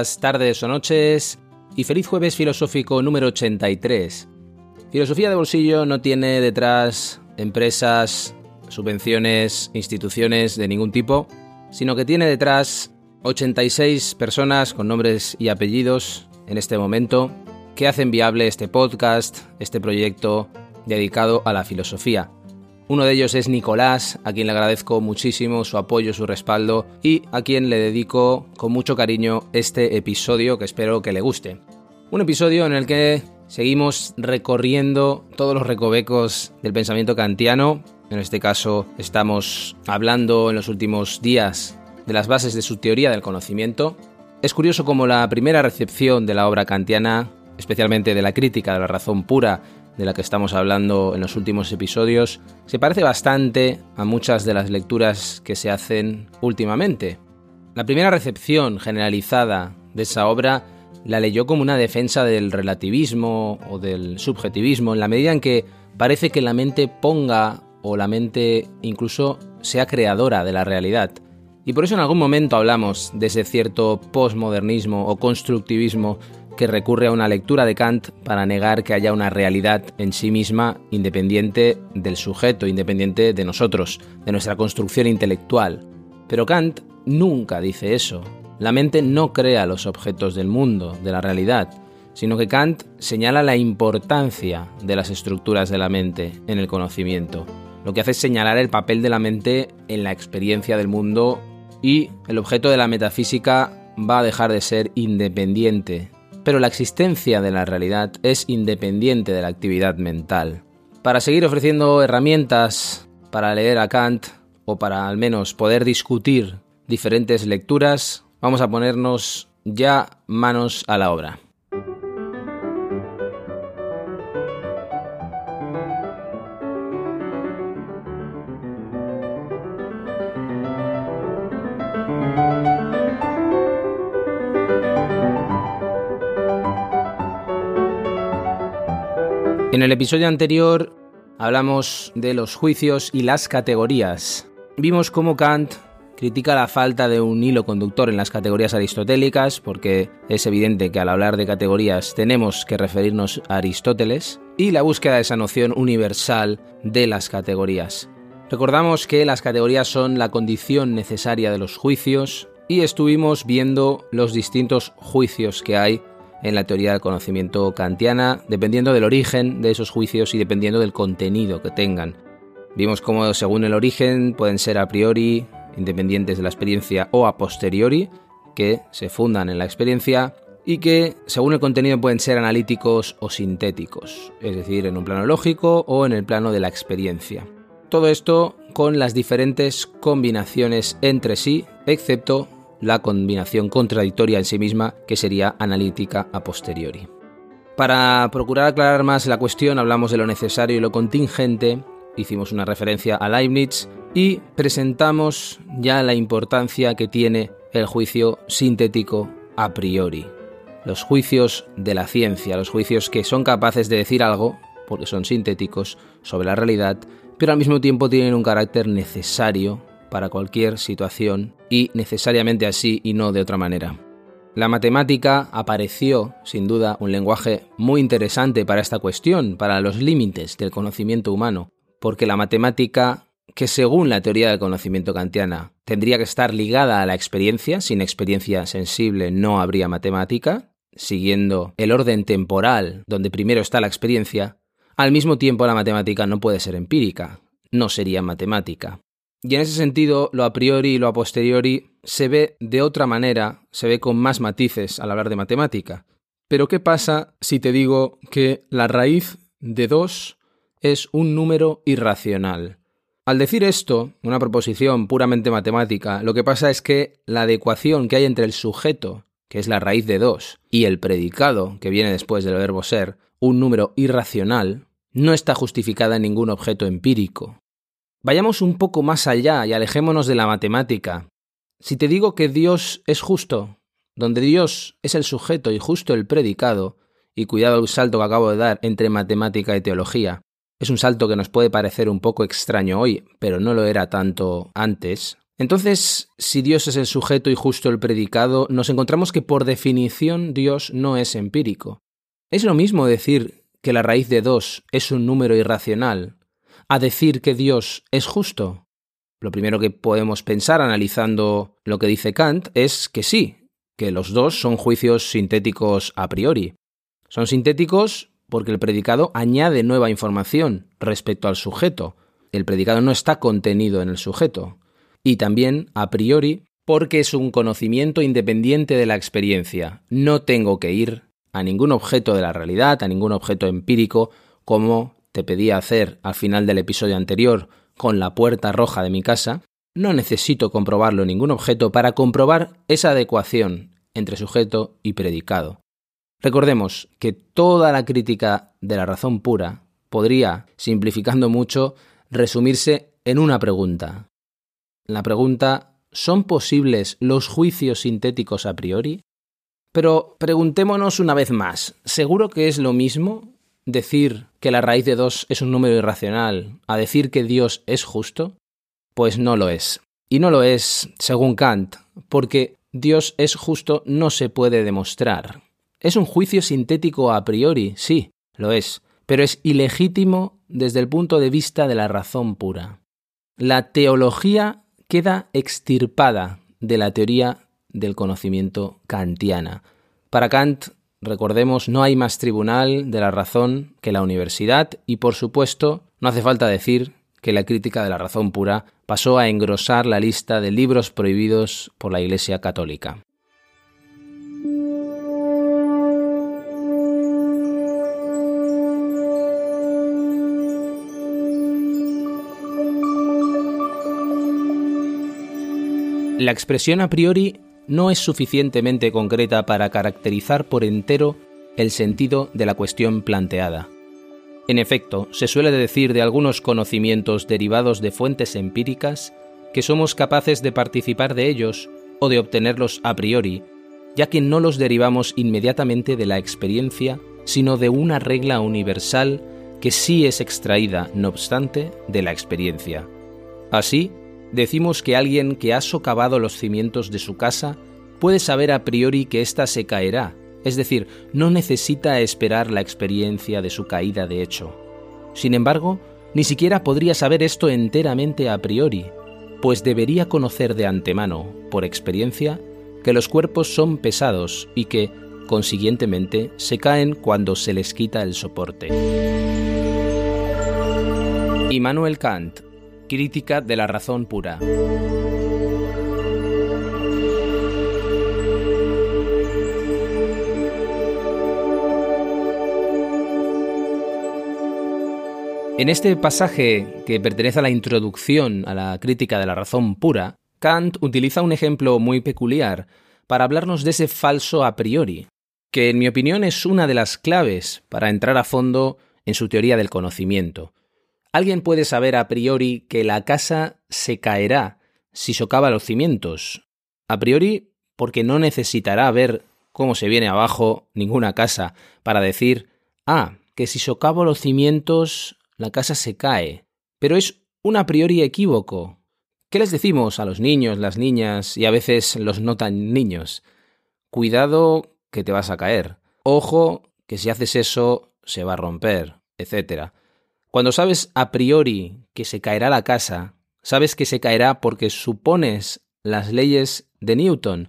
Tardes o noches y feliz jueves filosófico número 83. Filosofía de bolsillo no tiene detrás empresas, subvenciones, instituciones de ningún tipo, sino que tiene detrás 86 personas con nombres y apellidos en este momento que hacen viable este podcast, este proyecto dedicado a la filosofía. Uno de ellos es Nicolás, a quien le agradezco muchísimo su apoyo, su respaldo y a quien le dedico con mucho cariño este episodio que espero que le guste. Un episodio en el que seguimos recorriendo todos los recovecos del pensamiento kantiano. En este caso estamos hablando en los últimos días de las bases de su teoría del conocimiento. Es curioso como la primera recepción de la obra kantiana, especialmente de la crítica de la razón pura, de la que estamos hablando en los últimos episodios, se parece bastante a muchas de las lecturas que se hacen últimamente. La primera recepción generalizada de esa obra la leyó como una defensa del relativismo o del subjetivismo, en la medida en que parece que la mente ponga o la mente incluso sea creadora de la realidad. Y por eso en algún momento hablamos de ese cierto postmodernismo o constructivismo que recurre a una lectura de Kant para negar que haya una realidad en sí misma independiente del sujeto, independiente de nosotros, de nuestra construcción intelectual. Pero Kant nunca dice eso. La mente no crea los objetos del mundo, de la realidad, sino que Kant señala la importancia de las estructuras de la mente en el conocimiento. Lo que hace es señalar el papel de la mente en la experiencia del mundo y el objeto de la metafísica va a dejar de ser independiente pero la existencia de la realidad es independiente de la actividad mental. Para seguir ofreciendo herramientas para leer a Kant, o para al menos poder discutir diferentes lecturas, vamos a ponernos ya manos a la obra. En el episodio anterior hablamos de los juicios y las categorías. Vimos cómo Kant critica la falta de un hilo conductor en las categorías aristotélicas, porque es evidente que al hablar de categorías tenemos que referirnos a Aristóteles, y la búsqueda de esa noción universal de las categorías. Recordamos que las categorías son la condición necesaria de los juicios, y estuvimos viendo los distintos juicios que hay en la teoría del conocimiento kantiana, dependiendo del origen de esos juicios y dependiendo del contenido que tengan. Vimos cómo según el origen pueden ser a priori, independientes de la experiencia, o a posteriori, que se fundan en la experiencia, y que según el contenido pueden ser analíticos o sintéticos, es decir, en un plano lógico o en el plano de la experiencia. Todo esto con las diferentes combinaciones entre sí, excepto la combinación contradictoria en sí misma que sería analítica a posteriori. Para procurar aclarar más la cuestión hablamos de lo necesario y lo contingente, hicimos una referencia a Leibniz y presentamos ya la importancia que tiene el juicio sintético a priori. Los juicios de la ciencia, los juicios que son capaces de decir algo, porque son sintéticos, sobre la realidad, pero al mismo tiempo tienen un carácter necesario para cualquier situación y necesariamente así y no de otra manera. La matemática apareció, sin duda, un lenguaje muy interesante para esta cuestión, para los límites del conocimiento humano, porque la matemática, que según la teoría del conocimiento kantiana tendría que estar ligada a la experiencia, sin experiencia sensible no habría matemática, siguiendo el orden temporal donde primero está la experiencia, al mismo tiempo la matemática no puede ser empírica, no sería matemática. Y en ese sentido, lo a priori y lo a posteriori se ve de otra manera, se ve con más matices al hablar de matemática. Pero ¿qué pasa si te digo que la raíz de 2 es un número irracional. Al decir esto, una proposición puramente matemática, lo que pasa es que la adecuación que hay entre el sujeto, que es la raíz de 2, y el predicado, que viene después del verbo ser, un número irracional, no está justificada en ningún objeto empírico. Vayamos un poco más allá y alejémonos de la matemática. Si te digo que Dios es justo, donde Dios es el sujeto y justo el predicado, y cuidado el salto que acabo de dar entre matemática y teología, es un salto que nos puede parecer un poco extraño hoy, pero no lo era tanto antes. Entonces, si Dios es el sujeto y justo el predicado, nos encontramos que por definición Dios no es empírico. Es lo mismo decir que la raíz de 2 es un número irracional a decir que Dios es justo. Lo primero que podemos pensar analizando lo que dice Kant es que sí, que los dos son juicios sintéticos a priori. Son sintéticos porque el predicado añade nueva información respecto al sujeto. El predicado no está contenido en el sujeto. Y también, a priori, porque es un conocimiento independiente de la experiencia. No tengo que ir a ningún objeto de la realidad, a ningún objeto empírico, como te pedí hacer al final del episodio anterior con la puerta roja de mi casa, no necesito comprobarlo en ningún objeto para comprobar esa adecuación entre sujeto y predicado. Recordemos que toda la crítica de la razón pura podría, simplificando mucho, resumirse en una pregunta. La pregunta ¿son posibles los juicios sintéticos a priori? Pero preguntémonos una vez más, ¿seguro que es lo mismo decir que la raíz de 2 es un número irracional a decir que Dios es justo? Pues no lo es. Y no lo es, según Kant, porque Dios es justo no se puede demostrar. Es un juicio sintético a priori, sí, lo es, pero es ilegítimo desde el punto de vista de la razón pura. La teología queda extirpada de la teoría del conocimiento kantiana. Para Kant, recordemos, no hay más tribunal de la razón que la universidad y, por supuesto, no hace falta decir que la crítica de la razón pura pasó a engrosar la lista de libros prohibidos por la Iglesia Católica. La expresión a priori no es suficientemente concreta para caracterizar por entero el sentido de la cuestión planteada. En efecto, se suele decir de algunos conocimientos derivados de fuentes empíricas que somos capaces de participar de ellos o de obtenerlos a priori, ya que no los derivamos inmediatamente de la experiencia, sino de una regla universal que sí es extraída, no obstante, de la experiencia. Así, decimos que alguien que ha socavado los cimientos de su casa puede saber a priori que ésta se caerá, es decir, no necesita esperar la experiencia de su caída de hecho. Sin embargo, ni siquiera podría saber esto enteramente a priori, pues debería conocer de antemano, por experiencia, que los cuerpos son pesados y que, consiguientemente, se caen cuando se les quita el soporte. Immanuel Kant, Crítica de la razón pura. En este pasaje, que pertenece a la introducción a la crítica de la razón pura, Kant utiliza un ejemplo muy peculiar para hablarnos de ese falso a priori, que en mi opinión es una de las claves para entrar a fondo en su teoría del conocimiento. Alguien puede saber a priori que la casa se caerá si socava los cimientos. A priori, porque no necesitará ver cómo se viene abajo ninguna casa para decir, ah, que si socavo los cimientos la casa se cae. Pero es un a priori equívoco. ¿Qué les decimos a los niños, las niñas y a veces los no tan niños? Cuidado que te vas a caer. Ojo que si haces eso se va a romper, etc. Cuando sabes a priori que se caerá la casa, sabes que se caerá porque supones las leyes de Newton,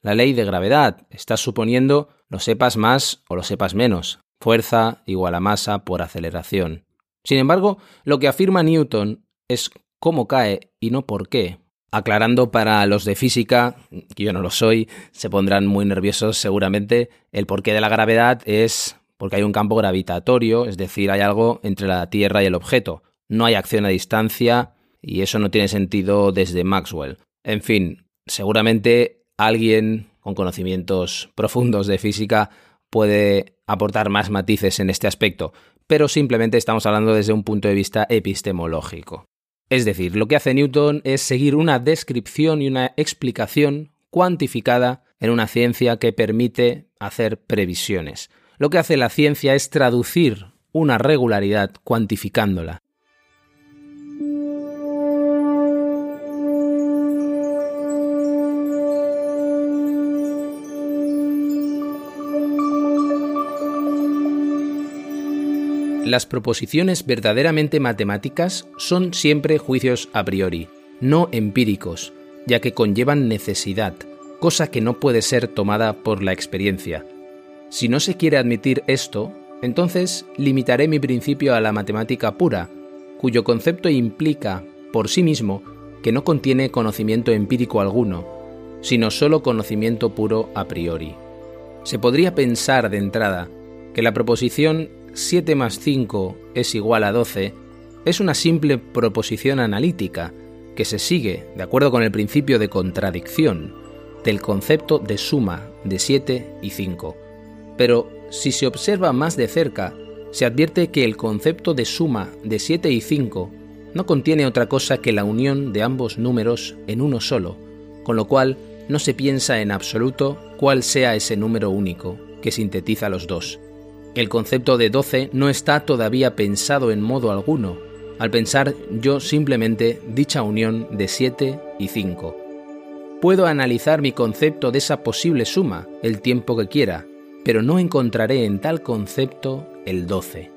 la ley de gravedad. Estás suponiendo lo sepas más o lo sepas menos. Fuerza igual a masa por aceleración. Sin embargo, lo que afirma Newton es cómo cae y no por qué. Aclarando para los de física, que yo no lo soy, se pondrán muy nerviosos seguramente, el porqué de la gravedad es porque hay un campo gravitatorio, es decir, hay algo entre la Tierra y el objeto. No hay acción a distancia y eso no tiene sentido desde Maxwell. En fin, seguramente alguien con conocimientos profundos de física puede aportar más matices en este aspecto, pero simplemente estamos hablando desde un punto de vista epistemológico. Es decir, lo que hace Newton es seguir una descripción y una explicación cuantificada en una ciencia que permite hacer previsiones. Lo que hace la ciencia es traducir una regularidad cuantificándola. Las proposiciones verdaderamente matemáticas son siempre juicios a priori, no empíricos, ya que conllevan necesidad, cosa que no puede ser tomada por la experiencia. Si no se quiere admitir esto, entonces limitaré mi principio a la matemática pura, cuyo concepto implica, por sí mismo, que no contiene conocimiento empírico alguno, sino solo conocimiento puro a priori. Se podría pensar de entrada que la proposición 7 más 5 es igual a 12 es una simple proposición analítica que se sigue, de acuerdo con el principio de contradicción, del concepto de suma de 7 y 5. Pero si se observa más de cerca, se advierte que el concepto de suma de 7 y 5 no contiene otra cosa que la unión de ambos números en uno solo, con lo cual no se piensa en absoluto cuál sea ese número único que sintetiza los dos. El concepto de 12 no está todavía pensado en modo alguno, al pensar yo simplemente dicha unión de 7 y 5. Puedo analizar mi concepto de esa posible suma el tiempo que quiera, pero no encontraré en tal concepto el 12.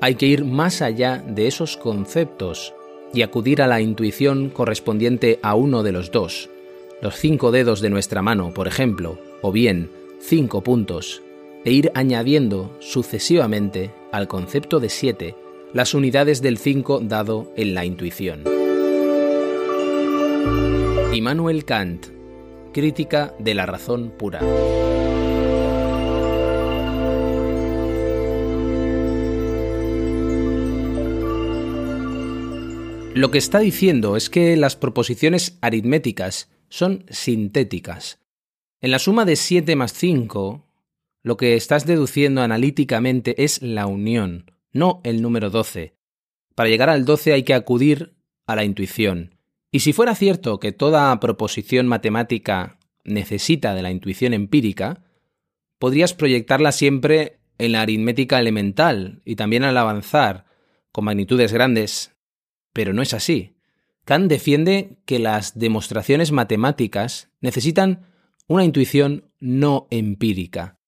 Hay que ir más allá de esos conceptos y acudir a la intuición correspondiente a uno de los dos, los cinco dedos de nuestra mano, por ejemplo, o bien cinco puntos, e ir añadiendo sucesivamente al concepto de 7 las unidades del 5 dado en la intuición. Immanuel Kant, Crítica de la razón pura. Lo que está diciendo es que las proposiciones aritméticas son sintéticas. En la suma de 7 más 5, lo que estás deduciendo analíticamente es la unión, no el número 12. Para llegar al 12 hay que acudir a la intuición. Y si fuera cierto que toda proposición matemática necesita de la intuición empírica, podrías proyectarla siempre en la aritmética elemental y también al avanzar con magnitudes grandes. Pero no es así. Kant defiende que las demostraciones matemáticas necesitan una intuición no empírica.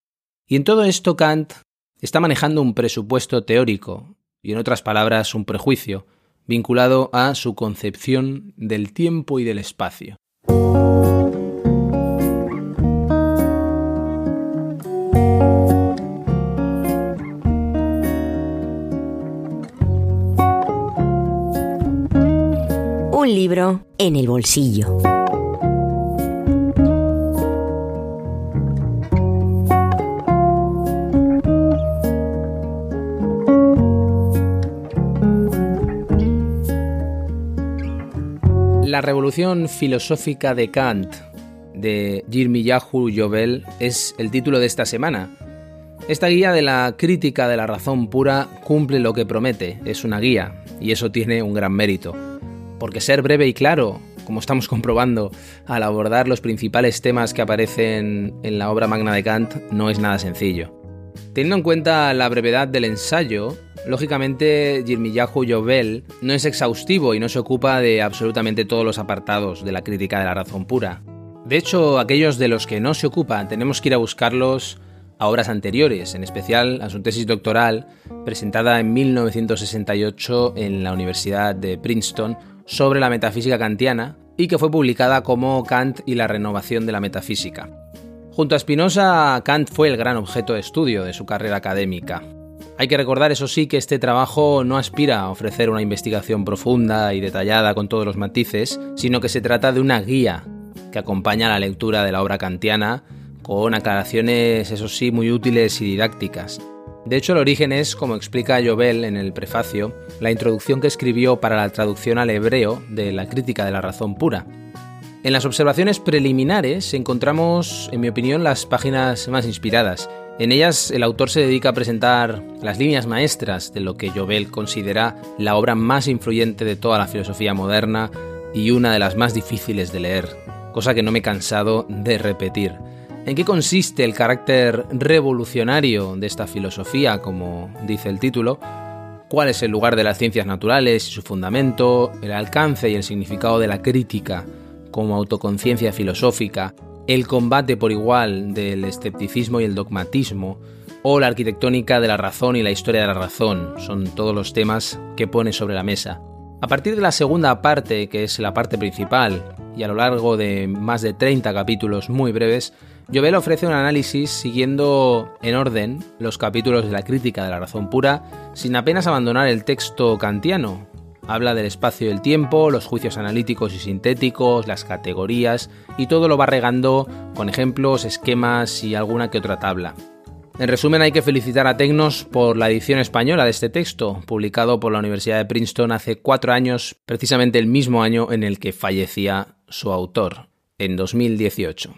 Y en todo esto Kant está manejando un presupuesto teórico, y en otras palabras un prejuicio, vinculado a su concepción del tiempo y del espacio. Un libro en el bolsillo. La revolución filosófica de Kant de Yirmiyahu Jovel es el título de esta semana. Esta guía de la crítica de la razón pura cumple lo que promete, es una guía, y eso tiene un gran mérito. Porque ser breve y claro, como estamos comprobando al abordar los principales temas que aparecen en la obra magna de Kant, no es nada sencillo. Teniendo en cuenta la brevedad del ensayo, Lógicamente, Yirmiyahu Jovel no es exhaustivo y no se ocupa de absolutamente todos los apartados de la crítica de la razón pura. De hecho, aquellos de los que no se ocupa tenemos que ir a buscarlos a obras anteriores, en especial a su tesis doctoral presentada en 1968 en la Universidad de Princeton sobre la metafísica kantiana y que fue publicada como Kant y la renovación de la metafísica. Junto a Spinoza, Kant fue el gran objeto de estudio de su carrera académica. Hay que recordar, eso sí, que este trabajo no aspira a ofrecer una investigación profunda y detallada con todos los matices, sino que se trata de una guía que acompaña la lectura de la obra kantiana con aclaraciones, eso sí, muy útiles y didácticas. De hecho, el origen es, como explica Jovel en el prefacio, la introducción que escribió para la traducción al hebreo de la crítica de la razón pura. En las observaciones preliminares encontramos, en mi opinión, las páginas más inspiradas. En ellas el autor se dedica a presentar las líneas maestras de lo que Jovel considera la obra más influyente de toda la filosofía moderna y una de las más difíciles de leer, cosa que no me he cansado de repetir. ¿En qué consiste el carácter revolucionario de esta filosofía, como dice el título? ¿Cuál es el lugar de las ciencias naturales y su fundamento? ¿El alcance y el significado de la crítica como autoconciencia filosófica? ¿El combate por igual del escepticismo y el dogmatismo? ¿O la arquitectónica de la razón y la historia de la razón? Son todos los temas que pone sobre la mesa. A partir de la segunda parte, que es la parte principal, y a lo largo de más de 30 capítulos muy breves, Jovel ofrece un análisis siguiendo en orden los capítulos de la crítica de la razón pura, sin apenas abandonar el texto kantiano. Habla del espacio y el tiempo, los juicios analíticos y sintéticos, las categorías, y todo lo va regando con ejemplos, esquemas y alguna que otra tabla. En resumen, hay que felicitar a Tecnos por la edición española de este texto, publicado por la Universidad de Princeton hace cuatro años, precisamente el mismo año en el que fallecía su autor, en 2018.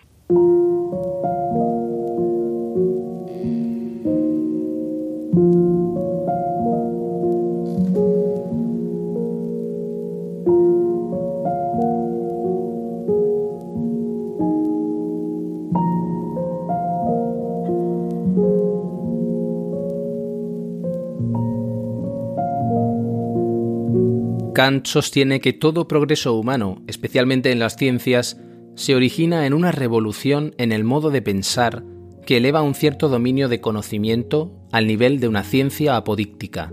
Kant sostiene que todo progreso humano, especialmente en las ciencias, se origina en una revolución en el modo de pensar que eleva un cierto dominio de conocimiento al nivel de una ciencia apodíctica.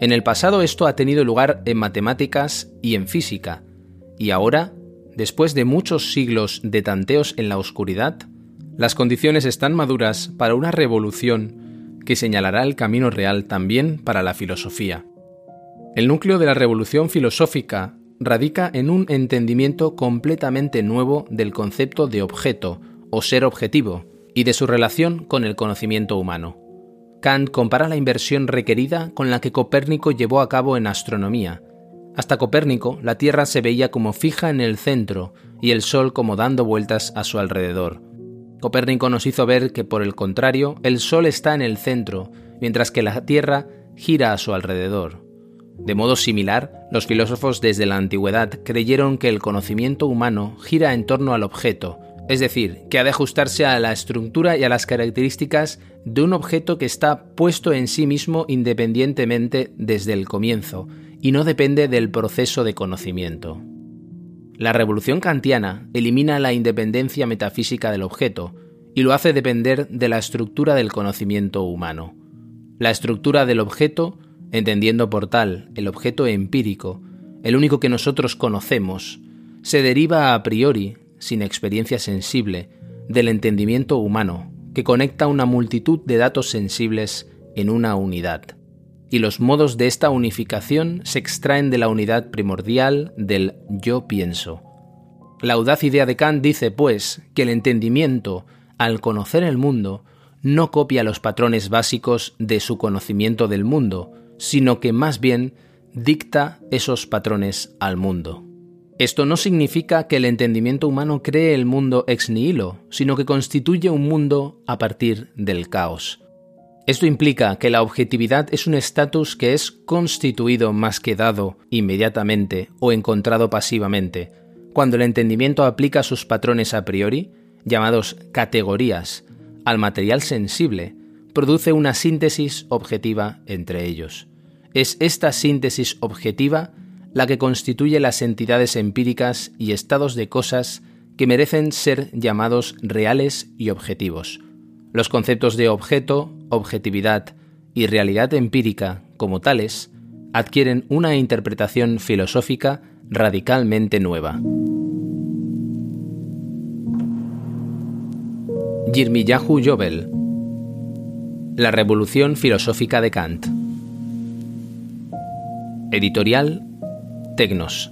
En el pasado esto ha tenido lugar en matemáticas y en física, y ahora, después de muchos siglos de tanteos en la oscuridad, las condiciones están maduras para una revolución que señalará el camino real también para la filosofía. El núcleo de la revolución filosófica radica en un entendimiento completamente nuevo del concepto de objeto o ser objetivo y de su relación con el conocimiento humano. Kant compara la inversión requerida con la que Copérnico llevó a cabo en astronomía. Hasta Copérnico, la Tierra se veía como fija en el centro y el Sol como dando vueltas a su alrededor. Copérnico nos hizo ver que, por el contrario, el Sol está en el centro, mientras que la Tierra gira a su alrededor. De modo similar, los filósofos desde la antigüedad creyeron que el conocimiento humano gira en torno al objeto, es decir, que ha de ajustarse a la estructura y a las características de un objeto que está puesto en sí mismo independientemente desde el comienzo y no depende del proceso de conocimiento. La revolución kantiana elimina la independencia metafísica del objeto y lo hace depender de la estructura del conocimiento humano. La estructura del objeto entendiendo por tal el objeto empírico, el único que nosotros conocemos, se deriva a priori, sin experiencia sensible, del entendimiento humano, que conecta una multitud de datos sensibles en una unidad. Y los modos de esta unificación se extraen de la unidad primordial del yo pienso. La audaz idea de Kant dice, pues, que el entendimiento, al conocer el mundo, no copia los patrones básicos de su conocimiento del mundo, sino que más bien dicta esos patrones al mundo. Esto no significa que el entendimiento humano cree el mundo ex nihilo, sino que constituye un mundo a partir del caos. Esto implica que la objetividad es un estatus que es constituido más que dado inmediatamente o encontrado pasivamente, cuando el entendimiento aplica sus patrones a priori, llamados categorías, al material sensible, produce una síntesis objetiva entre ellos. Es esta síntesis objetiva la que constituye las entidades empíricas y estados de cosas que merecen ser llamados reales y objetivos. Los conceptos de objeto, objetividad y realidad empírica, como tales, adquieren una interpretación filosófica radicalmente nueva. Yirmiyahu Jovel La revolución filosófica de Kant Editorial Tecnos.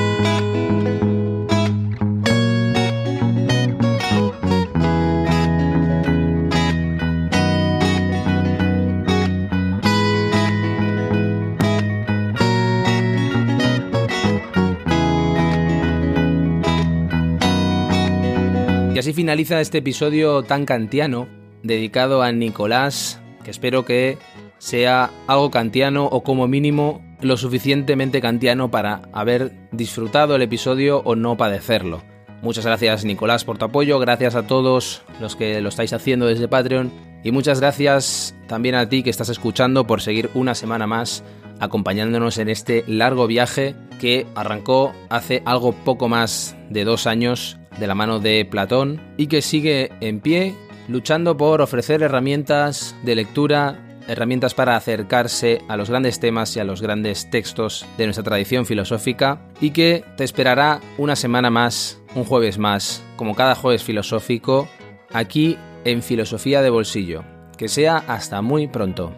Así finaliza este episodio tan kantiano dedicado a Nicolás, que espero que sea algo kantiano o como mínimo lo suficientemente kantiano para haber disfrutado el episodio o no padecerlo. Muchas gracias Nicolás por tu apoyo, gracias a todos los que lo estáis haciendo desde Patreon y muchas gracias también a ti que estás escuchando por seguir una semana más acompañándonos en este largo viaje que arrancó hace algo poco más de dos años de la mano de Platón y que sigue en pie luchando por ofrecer herramientas de lectura, herramientas para acercarse a los grandes temas y a los grandes textos de nuestra tradición filosófica y que te esperará una semana más, un jueves más, como cada jueves filosófico, aquí en Filosofía de Bolsillo. Que sea hasta muy pronto.